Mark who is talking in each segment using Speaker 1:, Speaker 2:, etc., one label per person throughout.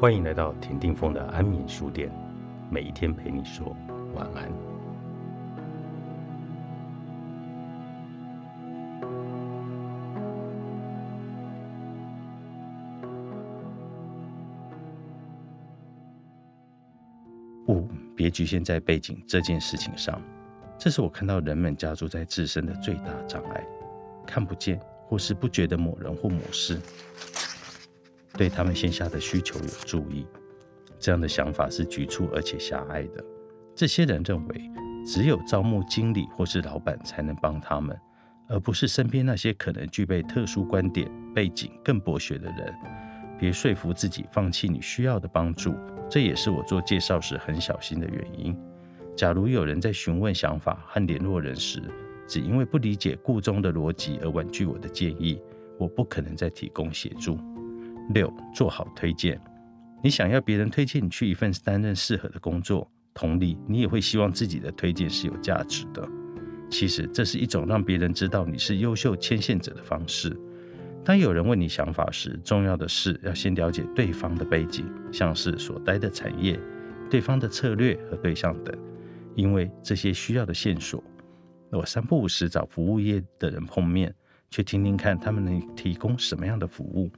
Speaker 1: 欢迎来到田定峰的安眠书店，每一天陪你说晚安。五，别局限在背景这件事情上，这是我看到人们加注在自身的最大障碍，看不见或是不觉得某人或某事。对他们线下的需求有注意，这样的想法是局促而且狭隘的。这些人认为，只有招募经理或是老板才能帮他们，而不是身边那些可能具备特殊观点、背景更博学的人。别说服自己放弃你需要的帮助，这也是我做介绍时很小心的原因。假如有人在询问想法和联络人时，只因为不理解故中的逻辑而婉拒我的建议，我不可能再提供协助。六，做好推荐。你想要别人推荐你去一份担任适合的工作，同理，你也会希望自己的推荐是有价值的。其实，这是一种让别人知道你是优秀牵线者的方式。当有人问你想法时，重要的是要先了解对方的背景，像是所待的产业、对方的策略和对象等，因为这些需要的线索。我三不五时找服务业的人碰面，去听听看他们能提供什么样的服务。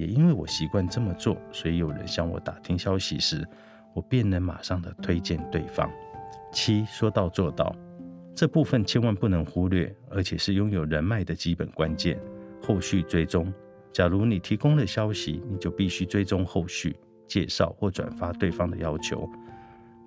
Speaker 1: 也因为我习惯这么做，所以有人向我打听消息时，我便能马上的推荐对方。七说到做到，这部分千万不能忽略，而且是拥有人脉的基本关键。后续追踪，假如你提供了消息，你就必须追踪后续介绍或转发对方的要求，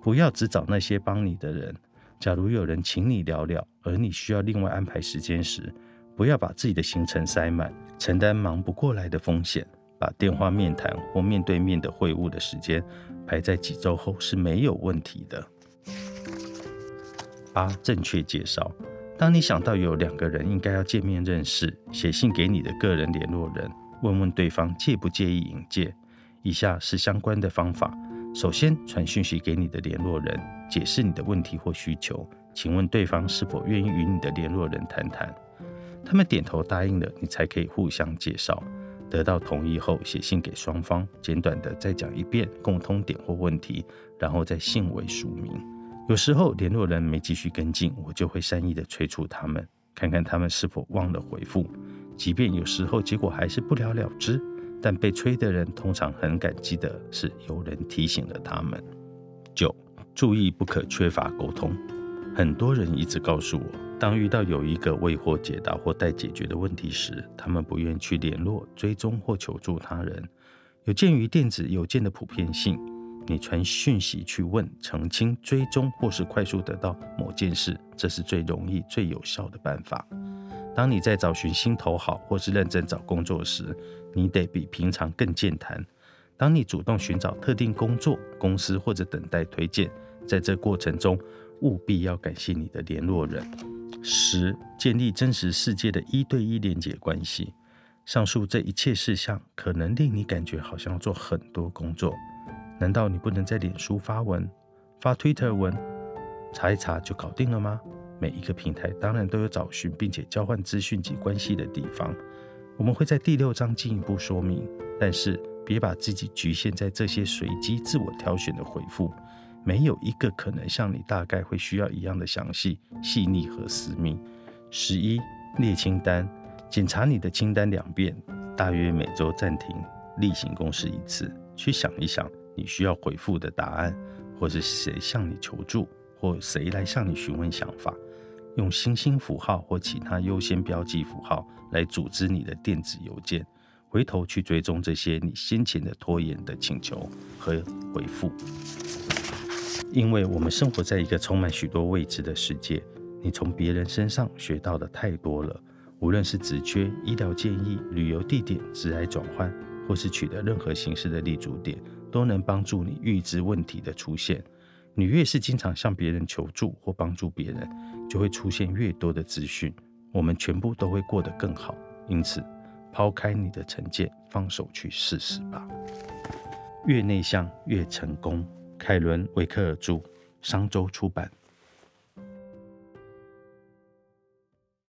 Speaker 1: 不要只找那些帮你的人。假如有人请你聊聊，而你需要另外安排时间时，不要把自己的行程塞满，承担忙不过来的风险。把电话面谈或面对面的会晤的时间排在几周后是没有问题的。八、正确介绍。当你想到有两个人应该要见面认识，写信给你的个人联络人，问问对方介不介意引荐。以下是相关的方法：首先，传讯息给你的联络人，解释你的问题或需求，请问对方是否愿意与你的联络人谈谈。他们点头答应了，你才可以互相介绍。得到同意后，写信给双方，简短的再讲一遍共通点或问题，然后再信尾署名。有时候联络人没继续跟进，我就会善意的催促他们，看看他们是否忘了回复。即便有时候结果还是不了了之，但被催的人通常很感激的是有人提醒了他们。九，注意不可缺乏沟通。很多人一直告诉我。当遇到有一个未获解答或待解决的问题时，他们不愿去联络、追踪或求助他人。有鉴于电子邮件的普遍性，你传讯息去问、澄清、追踪或是快速得到某件事，这是最容易、最有效的办法。当你在找寻心头好或是认真找工作时，你得比平常更健谈。当你主动寻找特定工作、公司或者等待推荐，在这过程中务必要感谢你的联络人。十、建立真实世界的一对一连接关系。上述这一切事项可能令你感觉好像要做很多工作。难道你不能在脸书发文、发 Twitter 文，查一查就搞定了吗？每一个平台当然都有找寻并且交换资讯及关系的地方。我们会在第六章进一步说明，但是别把自己局限在这些随机自我挑选的回复。没有一个可能像你大概会需要一样的详细、细腻和私密。十一列清单，检查你的清单两遍，大约每周暂停例行公事一次，去想一想你需要回复的答案，或是谁向你求助，或谁来向你询问想法。用星星符号或其他优先标记符号来组织你的电子邮件，回头去追踪这些你先前的拖延的请求和回复。因为我们生活在一个充满许多未知的世界，你从别人身上学到的太多了。无论是职缺、医疗建议、旅游地点、职癌转换，或是取得任何形式的立足点，都能帮助你预知问题的出现。你越是经常向别人求助或帮助别人，就会出现越多的资讯。我们全部都会过得更好。因此，抛开你的成见，放手去试试吧。越内向越成功。凯伦·维克尔著，商周出版。